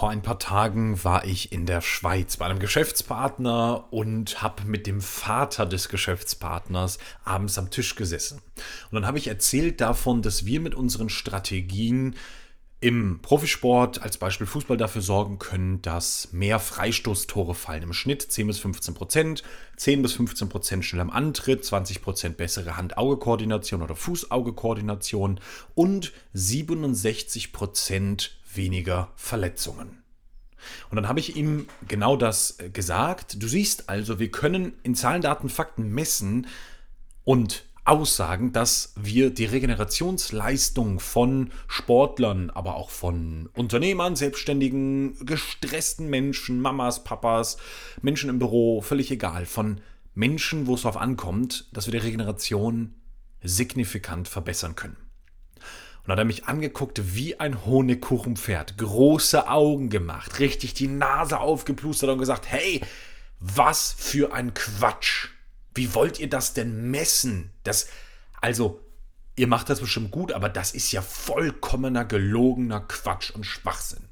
Vor ein paar Tagen war ich in der Schweiz bei einem Geschäftspartner und habe mit dem Vater des Geschäftspartners abends am Tisch gesessen. Und dann habe ich erzählt davon, dass wir mit unseren Strategien im Profisport, als Beispiel Fußball, dafür sorgen können, dass mehr Freistoßtore fallen. Im Schnitt 10 bis 15 Prozent, 10 bis 15 Prozent schnell am Antritt, 20 Prozent bessere Hand-Auge-Koordination oder Fuß-Auge-Koordination und 67 Prozent weniger Verletzungen. Und dann habe ich ihm genau das äh, gesagt. Du siehst also, wir können in Zahlen, Daten, Fakten messen und aussagen, dass wir die Regenerationsleistung von Sportlern, aber auch von Unternehmern, Selbstständigen, gestressten Menschen, Mamas, Papas, Menschen im Büro, völlig egal, von Menschen, wo es darauf ankommt, dass wir die Regeneration signifikant verbessern können. Und dann hat er mich angeguckt wie ein Honigkuchenpferd, große Augen gemacht, richtig die Nase aufgeplustert und gesagt, hey, was für ein Quatsch. Wie wollt ihr das denn messen? Das, also, ihr macht das bestimmt gut, aber das ist ja vollkommener gelogener Quatsch und Schwachsinn.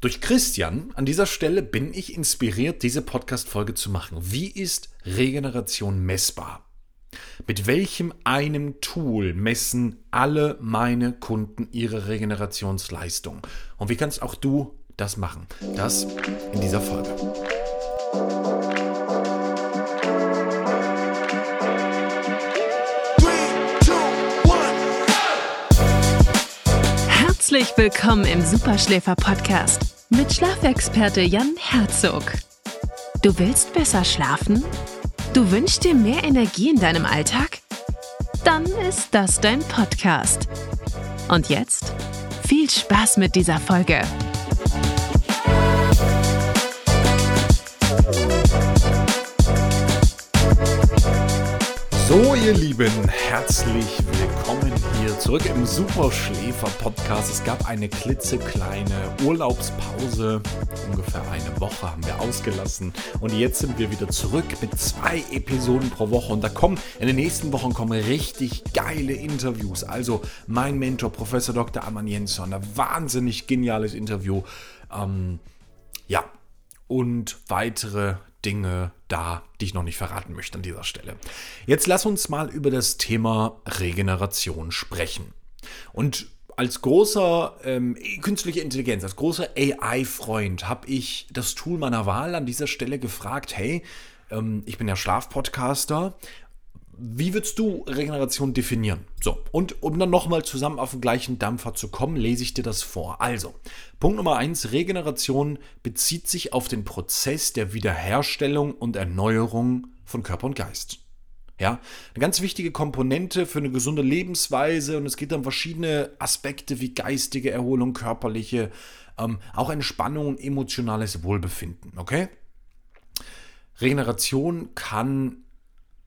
Durch Christian an dieser Stelle bin ich inspiriert, diese Podcast-Folge zu machen. Wie ist Regeneration messbar? Mit welchem einem Tool messen alle meine Kunden ihre Regenerationsleistung? Und wie kannst auch du das machen? Das in dieser Folge. Herzlich willkommen im Superschläfer Podcast mit Schlafexperte Jan Herzog. Du willst besser schlafen? Du wünschst dir mehr Energie in deinem Alltag? Dann ist das dein Podcast. Und jetzt viel Spaß mit dieser Folge. So, ihr Lieben, herzlich willkommen hier zurück im Superschläfer Podcast. Es gab eine klitzekleine Urlaubspause. Ungefähr eine Woche haben wir ausgelassen. Und jetzt sind wir wieder zurück mit zwei Episoden pro Woche. Und da kommen in den nächsten Wochen kommen richtig geile Interviews. Also mein Mentor, Professor Dr. Amann Jensson, ein wahnsinnig geniales Interview. Ähm, ja, und weitere Dinge da, die ich noch nicht verraten möchte an dieser Stelle. Jetzt lass uns mal über das Thema Regeneration sprechen. Und als großer ähm, künstliche Intelligenz, als großer AI-Freund habe ich das Tool meiner Wahl an dieser Stelle gefragt, hey, ähm, ich bin ja Schlafpodcaster, wie würdest du Regeneration definieren? So, und um dann nochmal zusammen auf den gleichen Dampfer zu kommen, lese ich dir das vor. Also, Punkt Nummer eins: Regeneration bezieht sich auf den Prozess der Wiederherstellung und Erneuerung von Körper und Geist. Ja, eine ganz wichtige Komponente für eine gesunde Lebensweise und es geht um verschiedene Aspekte wie geistige Erholung, körperliche, ähm, auch Entspannung und emotionales Wohlbefinden. Okay? Regeneration kann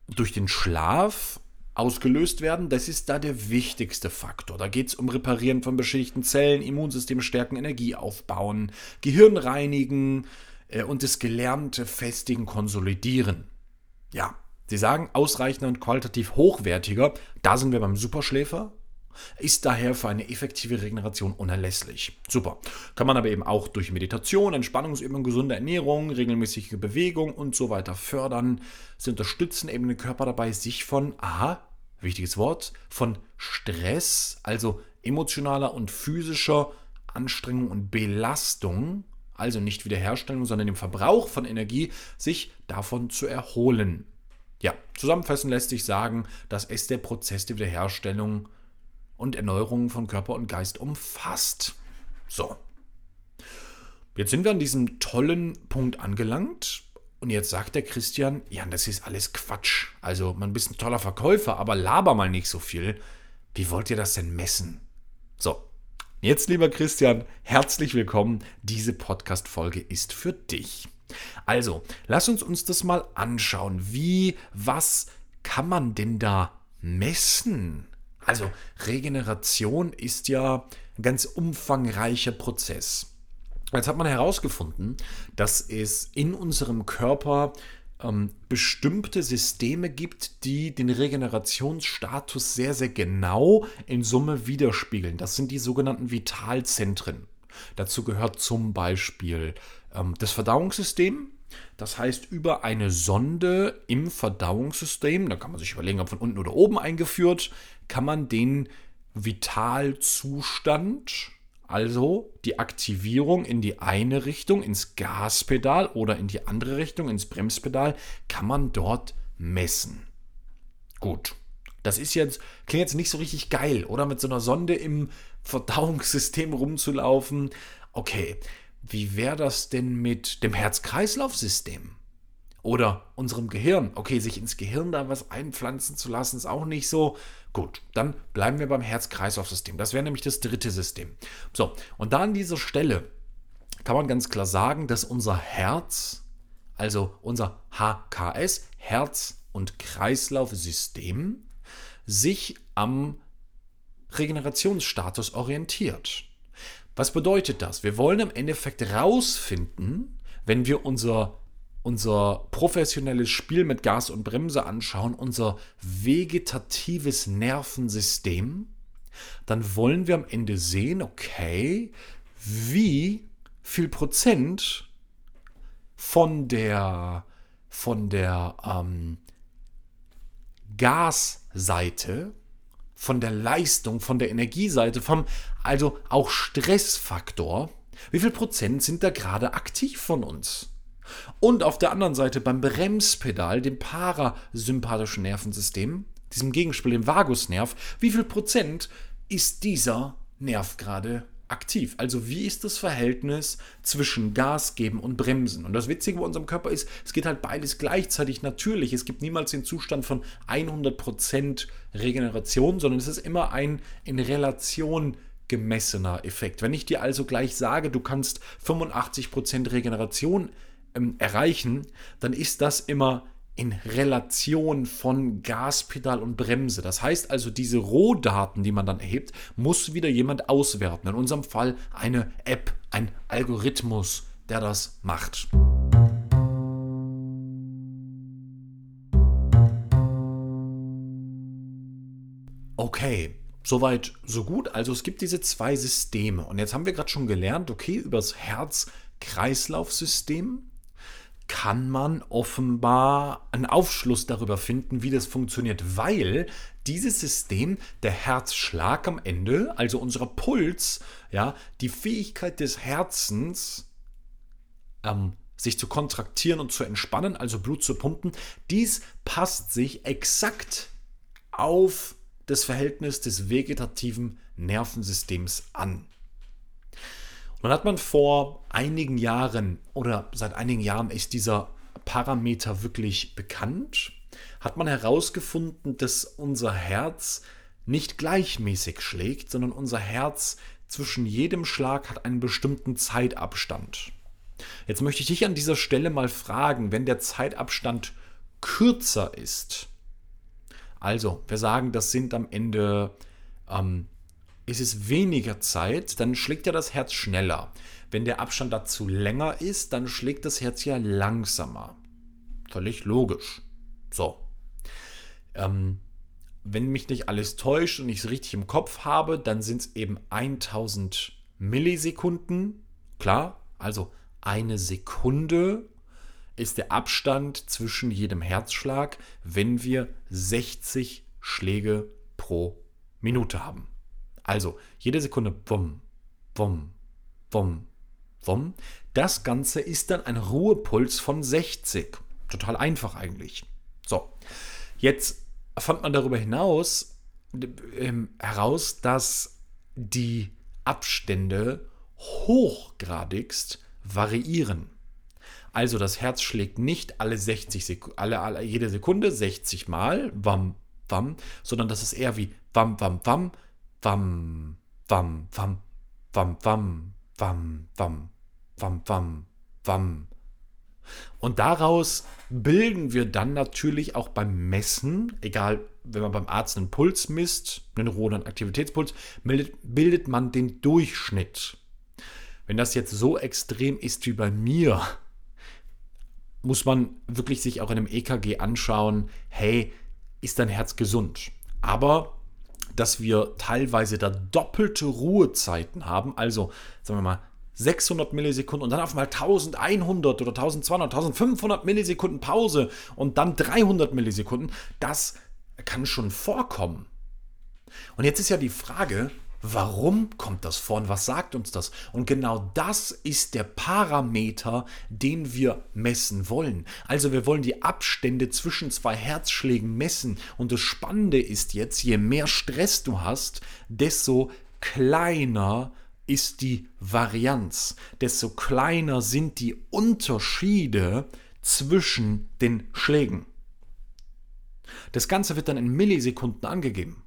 durch den Schlaf ausgelöst werden. Das ist da der wichtigste Faktor. Da geht es um Reparieren von beschädigten Zellen, Immunsystem stärken, Energie aufbauen, Gehirn reinigen äh, und das Gelernte festigen, konsolidieren. Ja, Sie sagen ausreichender und qualitativ hochwertiger. Da sind wir beim Superschläfer ist daher für eine effektive Regeneration unerlässlich. Super. Kann man aber eben auch durch Meditation, Entspannungsübungen, gesunde Ernährung, regelmäßige Bewegung und so weiter fördern. Sie unterstützen eben den Körper dabei, sich von, aha, wichtiges Wort, von Stress, also emotionaler und physischer Anstrengung und Belastung, also nicht Wiederherstellung, sondern dem Verbrauch von Energie, sich davon zu erholen. Ja, zusammenfassend lässt sich sagen, dass es der Prozess der Wiederherstellung und Erneuerung von Körper und Geist umfasst. So. Jetzt sind wir an diesem tollen Punkt angelangt. Und jetzt sagt der Christian, ja, das ist alles Quatsch. Also, man bist ein toller Verkäufer, aber laber mal nicht so viel. Wie wollt ihr das denn messen? So, jetzt, lieber Christian, herzlich willkommen. Diese Podcast-Folge ist für dich. Also, lass uns uns das mal anschauen. Wie, was kann man denn da messen? Also Regeneration ist ja ein ganz umfangreicher Prozess. Jetzt hat man herausgefunden, dass es in unserem Körper ähm, bestimmte Systeme gibt, die den Regenerationsstatus sehr, sehr genau in Summe widerspiegeln. Das sind die sogenannten Vitalzentren. Dazu gehört zum Beispiel ähm, das Verdauungssystem. Das heißt, über eine Sonde im Verdauungssystem, da kann man sich überlegen, ob von unten oder oben eingeführt, kann man den Vitalzustand, also die Aktivierung in die eine Richtung, ins Gaspedal oder in die andere Richtung, ins Bremspedal, kann man dort messen. Gut. Das ist jetzt, klingt jetzt nicht so richtig geil, oder? Mit so einer Sonde im Verdauungssystem rumzulaufen. Okay, wie wäre das denn mit dem Herz-Kreislauf-System? Oder unserem Gehirn? Okay, sich ins Gehirn da was einpflanzen zu lassen, ist auch nicht so. Gut, dann bleiben wir beim Herz-Kreislauf-System. Das wäre nämlich das dritte System. So, und da an dieser Stelle kann man ganz klar sagen, dass unser Herz, also unser HKS, Herz- und Kreislaufsystem, sich am Regenerationsstatus orientiert. Was bedeutet das? Wir wollen im Endeffekt rausfinden, wenn wir unser, unser professionelles Spiel mit Gas und Bremse anschauen, unser vegetatives Nervensystem, dann wollen wir am Ende sehen, okay, wie viel Prozent von der, von der ähm, Gasseite von der Leistung, von der Energieseite, vom also auch Stressfaktor, wie viel Prozent sind da gerade aktiv von uns? Und auf der anderen Seite beim Bremspedal, dem parasympathischen Nervensystem, diesem Gegenspiel, dem Vagusnerv, wie viel Prozent ist dieser Nerv gerade aktiv. Also wie ist das Verhältnis zwischen Gas geben und Bremsen? Und das Witzige bei unserem Körper ist, es geht halt beides gleichzeitig natürlich. Es gibt niemals den Zustand von 100% Regeneration, sondern es ist immer ein in Relation gemessener Effekt. Wenn ich dir also gleich sage, du kannst 85% Regeneration ähm, erreichen, dann ist das immer in Relation von Gaspedal und Bremse. Das heißt also, diese Rohdaten, die man dann erhebt, muss wieder jemand auswerten. In unserem Fall eine App, ein Algorithmus, der das macht. Okay, soweit, so gut. Also es gibt diese zwei Systeme. Und jetzt haben wir gerade schon gelernt, okay, über das Herz-Kreislauf-System kann man offenbar einen Aufschluss darüber finden, wie das funktioniert, weil dieses System, der Herzschlag am Ende, also unser Puls, ja, die Fähigkeit des Herzens, ähm, sich zu kontraktieren und zu entspannen, also Blut zu pumpen, dies passt sich exakt auf das Verhältnis des vegetativen Nervensystems an. Nun hat man vor einigen Jahren oder seit einigen Jahren ist dieser Parameter wirklich bekannt, hat man herausgefunden, dass unser Herz nicht gleichmäßig schlägt, sondern unser Herz zwischen jedem Schlag hat einen bestimmten Zeitabstand. Jetzt möchte ich dich an dieser Stelle mal fragen, wenn der Zeitabstand kürzer ist, also wir sagen, das sind am Ende ähm, ist es weniger Zeit, dann schlägt ja das Herz schneller. Wenn der Abstand dazu länger ist, dann schlägt das Herz ja langsamer. Völlig logisch. So. Ähm, wenn mich nicht alles täuscht und ich es richtig im Kopf habe, dann sind es eben 1000 Millisekunden. Klar, also eine Sekunde ist der Abstand zwischen jedem Herzschlag, wenn wir 60 Schläge pro Minute haben. Also jede Sekunde, wumm, wumm, wumm, wumm. Das Ganze ist dann ein Ruhepuls von 60. Total einfach eigentlich. So, jetzt fand man darüber hinaus äh, heraus, dass die Abstände hochgradigst variieren. Also das Herz schlägt nicht alle 60 Sekunden, alle, alle, jede Sekunde 60 Mal, wam, wam, sondern das ist eher wie wam, wam, wam, wam, wam, wam, wam, wam, wam, wam, wam, wam, wam. Und daraus bilden wir dann natürlich auch beim Messen, egal, wenn man beim Arzt einen Puls misst, einen rohen Aktivitätspuls, bildet, bildet man den Durchschnitt. Wenn das jetzt so extrem ist wie bei mir, muss man wirklich sich auch in einem EKG anschauen, hey, ist dein Herz gesund? Aber dass wir teilweise da doppelte Ruhezeiten haben, also sagen wir mal 600 Millisekunden und dann auf mal 1100 oder 1200, 1500 Millisekunden Pause und dann 300 Millisekunden, das kann schon vorkommen. Und jetzt ist ja die Frage, Warum kommt das vor und was sagt uns das? Und genau das ist der Parameter, den wir messen wollen. Also wir wollen die Abstände zwischen zwei Herzschlägen messen. Und das Spannende ist jetzt, je mehr Stress du hast, desto kleiner ist die Varianz, desto kleiner sind die Unterschiede zwischen den Schlägen. Das Ganze wird dann in Millisekunden angegeben.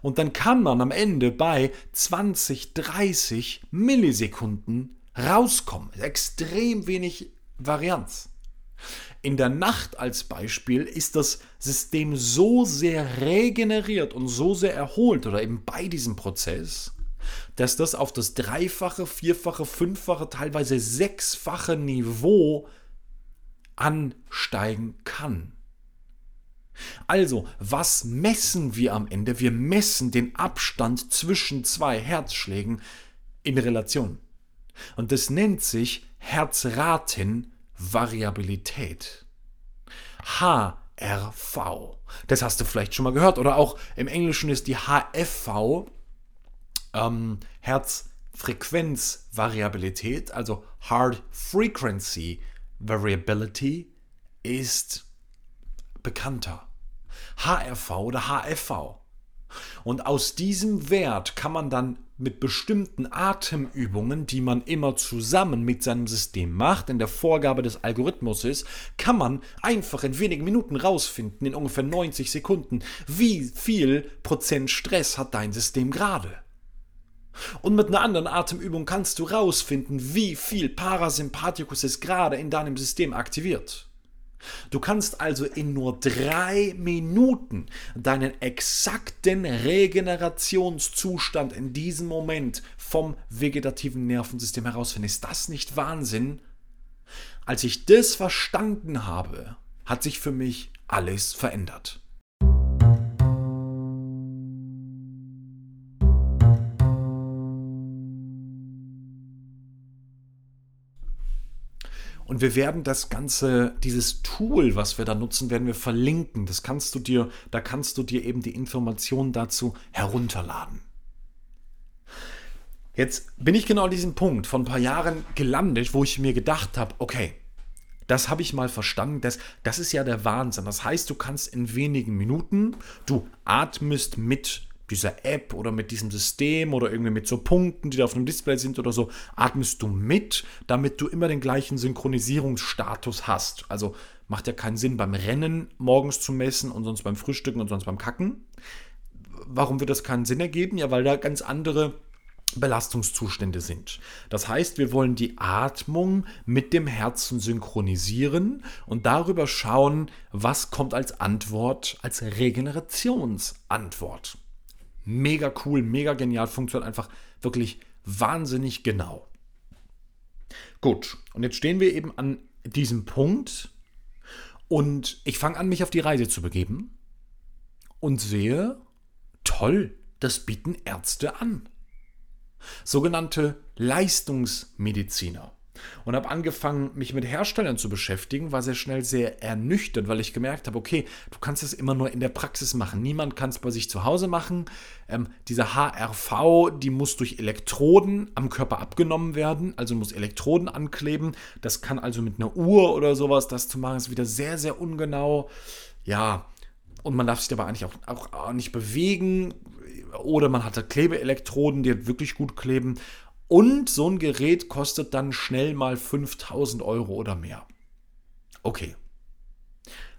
Und dann kann man am Ende bei 20, 30 Millisekunden rauskommen. Extrem wenig Varianz. In der Nacht als Beispiel ist das System so sehr regeneriert und so sehr erholt oder eben bei diesem Prozess, dass das auf das dreifache, vierfache, fünffache, teilweise sechsfache Niveau ansteigen kann. Also, was messen wir am Ende? Wir messen den Abstand zwischen zwei Herzschlägen in Relation. Und das nennt sich Herzratenvariabilität. HRV. Das hast du vielleicht schon mal gehört. Oder auch im Englischen ist die HFV ähm, Herzfrequenzvariabilität, also Heart Frequency Variability, ist bekannter. HRV oder HFV. Und aus diesem Wert kann man dann mit bestimmten Atemübungen, die man immer zusammen mit seinem System macht, in der Vorgabe des Algorithmuses, kann man einfach in wenigen Minuten rausfinden, in ungefähr 90 Sekunden, wie viel Prozent Stress hat dein System gerade. Und mit einer anderen Atemübung kannst du rausfinden, wie viel Parasympathikus ist gerade in deinem System aktiviert. Du kannst also in nur drei Minuten deinen exakten Regenerationszustand in diesem Moment vom vegetativen Nervensystem herausfinden. Ist das nicht Wahnsinn? Als ich das verstanden habe, hat sich für mich alles verändert. Und wir werden das Ganze, dieses Tool, was wir da nutzen, werden wir verlinken. Das kannst du dir, da kannst du dir eben die Informationen dazu herunterladen. Jetzt bin ich genau an diesem Punkt von ein paar Jahren gelandet, wo ich mir gedacht habe, okay, das habe ich mal verstanden. Das, das ist ja der Wahnsinn. Das heißt, du kannst in wenigen Minuten, du atmest mit dieser App oder mit diesem System oder irgendwie mit so Punkten, die da auf dem Display sind oder so, atmest du mit, damit du immer den gleichen Synchronisierungsstatus hast. Also macht ja keinen Sinn beim Rennen morgens zu messen und sonst beim Frühstücken und sonst beim Kacken. Warum wird das keinen Sinn ergeben? Ja, weil da ganz andere Belastungszustände sind. Das heißt, wir wollen die Atmung mit dem Herzen synchronisieren und darüber schauen, was kommt als Antwort, als Regenerationsantwort mega cool, mega genial, funktioniert einfach wirklich wahnsinnig genau. Gut, und jetzt stehen wir eben an diesem Punkt und ich fange an, mich auf die Reise zu begeben und sehe, toll, das bieten Ärzte an. Sogenannte Leistungsmediziner und habe angefangen, mich mit Herstellern zu beschäftigen, war sehr schnell sehr ernüchtert, weil ich gemerkt habe, okay, du kannst es immer nur in der Praxis machen. Niemand kann es bei sich zu Hause machen. Ähm, diese HRV, die muss durch Elektroden am Körper abgenommen werden, also muss Elektroden ankleben. Das kann also mit einer Uhr oder sowas, das zu machen, ist wieder sehr, sehr ungenau. Ja, und man darf sich dabei eigentlich auch, auch nicht bewegen. Oder man hatte Klebeelektroden, die wirklich gut kleben. Und so ein Gerät kostet dann schnell mal 5000 Euro oder mehr. Okay.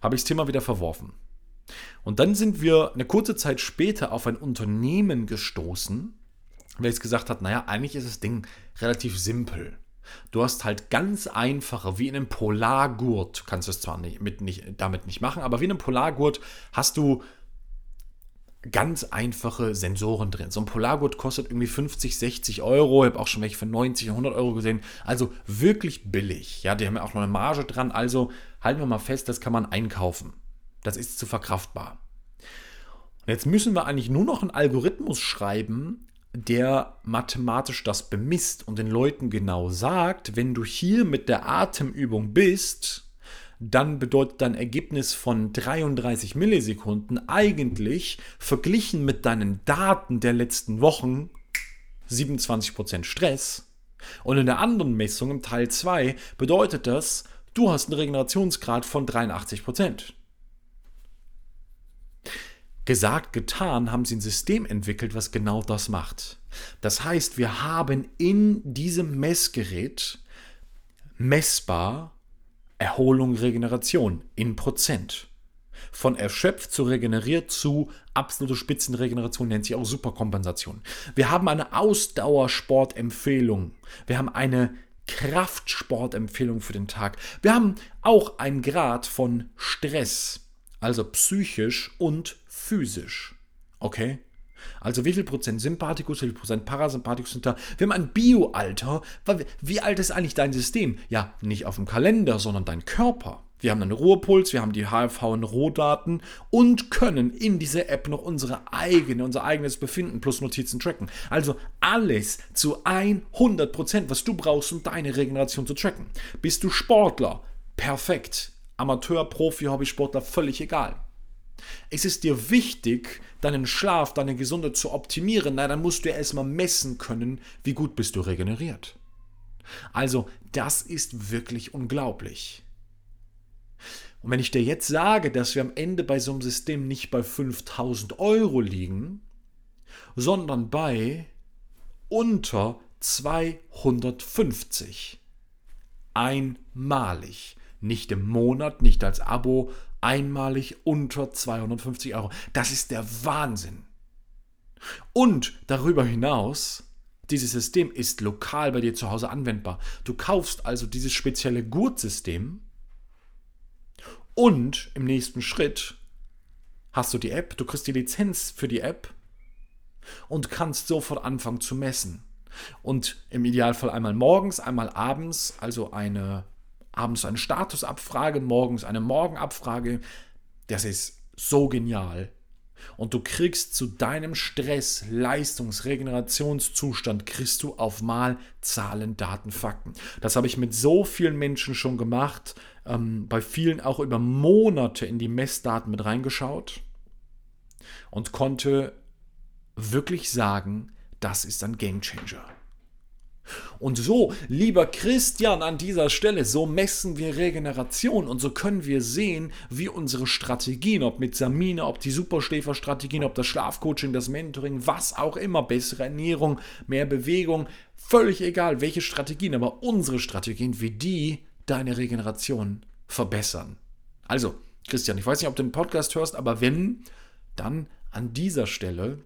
Habe ich das Thema wieder verworfen. Und dann sind wir eine kurze Zeit später auf ein Unternehmen gestoßen, welches gesagt hat, naja, eigentlich ist das Ding relativ simpel. Du hast halt ganz einfache, wie in einem Polargurt, kannst du es zwar nicht, mit nicht, damit nicht machen, aber wie in einem Polargurt hast du ganz einfache Sensoren drin. So ein Polargurt kostet irgendwie 50, 60 Euro. Ich habe auch schon welche für 90, 100 Euro gesehen. Also wirklich billig. Ja, die haben ja auch noch eine Marge dran. Also halten wir mal fest, das kann man einkaufen. Das ist zu verkraftbar. Und jetzt müssen wir eigentlich nur noch einen Algorithmus schreiben, der mathematisch das bemisst und den Leuten genau sagt, wenn du hier mit der Atemübung bist, dann bedeutet dein Ergebnis von 33 Millisekunden eigentlich verglichen mit deinen Daten der letzten Wochen 27% Stress. Und in der anderen Messung im Teil 2 bedeutet das, du hast einen Regenerationsgrad von 83%. Gesagt, getan, haben sie ein System entwickelt, was genau das macht. Das heißt, wir haben in diesem Messgerät messbar Erholung, Regeneration in Prozent. Von erschöpft zu regeneriert zu absolute Spitzenregeneration nennt sich auch Superkompensation. Wir haben eine Ausdauersportempfehlung. Wir haben eine Kraftsportempfehlung für den Tag. Wir haben auch einen Grad von Stress, also psychisch und physisch. Okay? Also wie viel Prozent Sympathikus, wie viel Prozent Parasympathikus sind da? Wir haben ein Bioalter. Wie alt ist eigentlich dein System? Ja, nicht auf dem Kalender, sondern dein Körper. Wir haben einen Ruhepuls, wir haben die HFV und Rohdaten und können in dieser App noch unsere eigene, unser eigenes Befinden plus Notizen tracken. Also alles zu 100%, Prozent, was du brauchst, um deine Regeneration zu tracken. Bist du Sportler? Perfekt. Amateur, Profi, Hobbysportler, völlig egal. Es ist dir wichtig, deinen Schlaf, deine Gesundheit zu optimieren, na, dann musst du erstmal messen können, wie gut bist du regeneriert. Also, das ist wirklich unglaublich. Und wenn ich dir jetzt sage, dass wir am Ende bei so einem System nicht bei 5000 Euro liegen, sondern bei unter 250. Einmalig. Nicht im Monat, nicht als Abo, einmalig unter 250 Euro. Das ist der Wahnsinn. Und darüber hinaus, dieses System ist lokal bei dir zu Hause anwendbar. Du kaufst also dieses spezielle Gurtsystem und im nächsten Schritt hast du die App, du kriegst die Lizenz für die App und kannst sofort anfangen zu messen. Und im Idealfall einmal morgens, einmal abends, also eine abends eine Statusabfrage, morgens eine Morgenabfrage. Das ist so genial. Und du kriegst zu deinem Stress, Leistungs-, Regenerationszustand, kriegst du auf Mal Zahlen, Daten, Fakten. Das habe ich mit so vielen Menschen schon gemacht, ähm, bei vielen auch über Monate in die Messdaten mit reingeschaut und konnte wirklich sagen, das ist ein Gamechanger. Und so, lieber Christian, an dieser Stelle, so messen wir Regeneration und so können wir sehen, wie unsere Strategien, ob mit Samina, ob die Superschläferstrategien, ob das Schlafcoaching, das Mentoring, was auch immer, bessere Ernährung, mehr Bewegung, völlig egal, welche Strategien, aber unsere Strategien, wie die deine Regeneration verbessern. Also, Christian, ich weiß nicht, ob du den Podcast hörst, aber wenn, dann an dieser Stelle,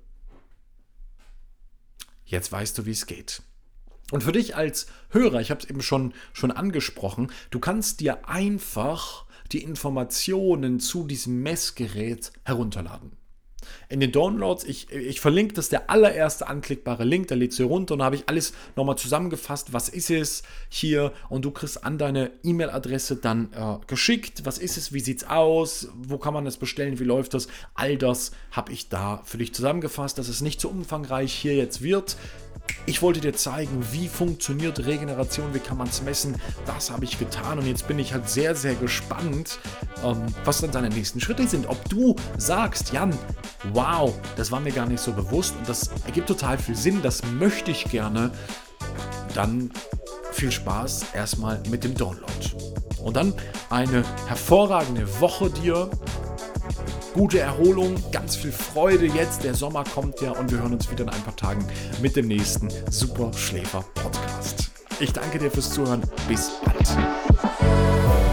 jetzt weißt du, wie es geht. Und für dich als Hörer, ich habe es eben schon, schon angesprochen, du kannst dir einfach die Informationen zu diesem Messgerät herunterladen. In den Downloads, ich, ich verlinke das, der allererste anklickbare Link, der lädt du runter und da habe ich alles nochmal zusammengefasst, was ist es hier und du kriegst an deine E-Mail-Adresse dann äh, geschickt, was ist es, wie sieht es aus, wo kann man das bestellen, wie läuft das, all das habe ich da für dich zusammengefasst, dass es nicht so umfangreich hier jetzt wird. Ich wollte dir zeigen, wie funktioniert Regeneration, wie kann man es messen. Das habe ich getan und jetzt bin ich halt sehr, sehr gespannt, ähm, was dann deine nächsten Schritte sind. Ob du sagst, Jan, wow, das war mir gar nicht so bewusst und das ergibt total viel Sinn, das möchte ich gerne. Dann viel Spaß erstmal mit dem Download. Und dann eine hervorragende Woche dir gute Erholung, ganz viel Freude jetzt. Der Sommer kommt ja und wir hören uns wieder in ein paar Tagen mit dem nächsten Super Schläfer Podcast. Ich danke dir fürs Zuhören. Bis bald.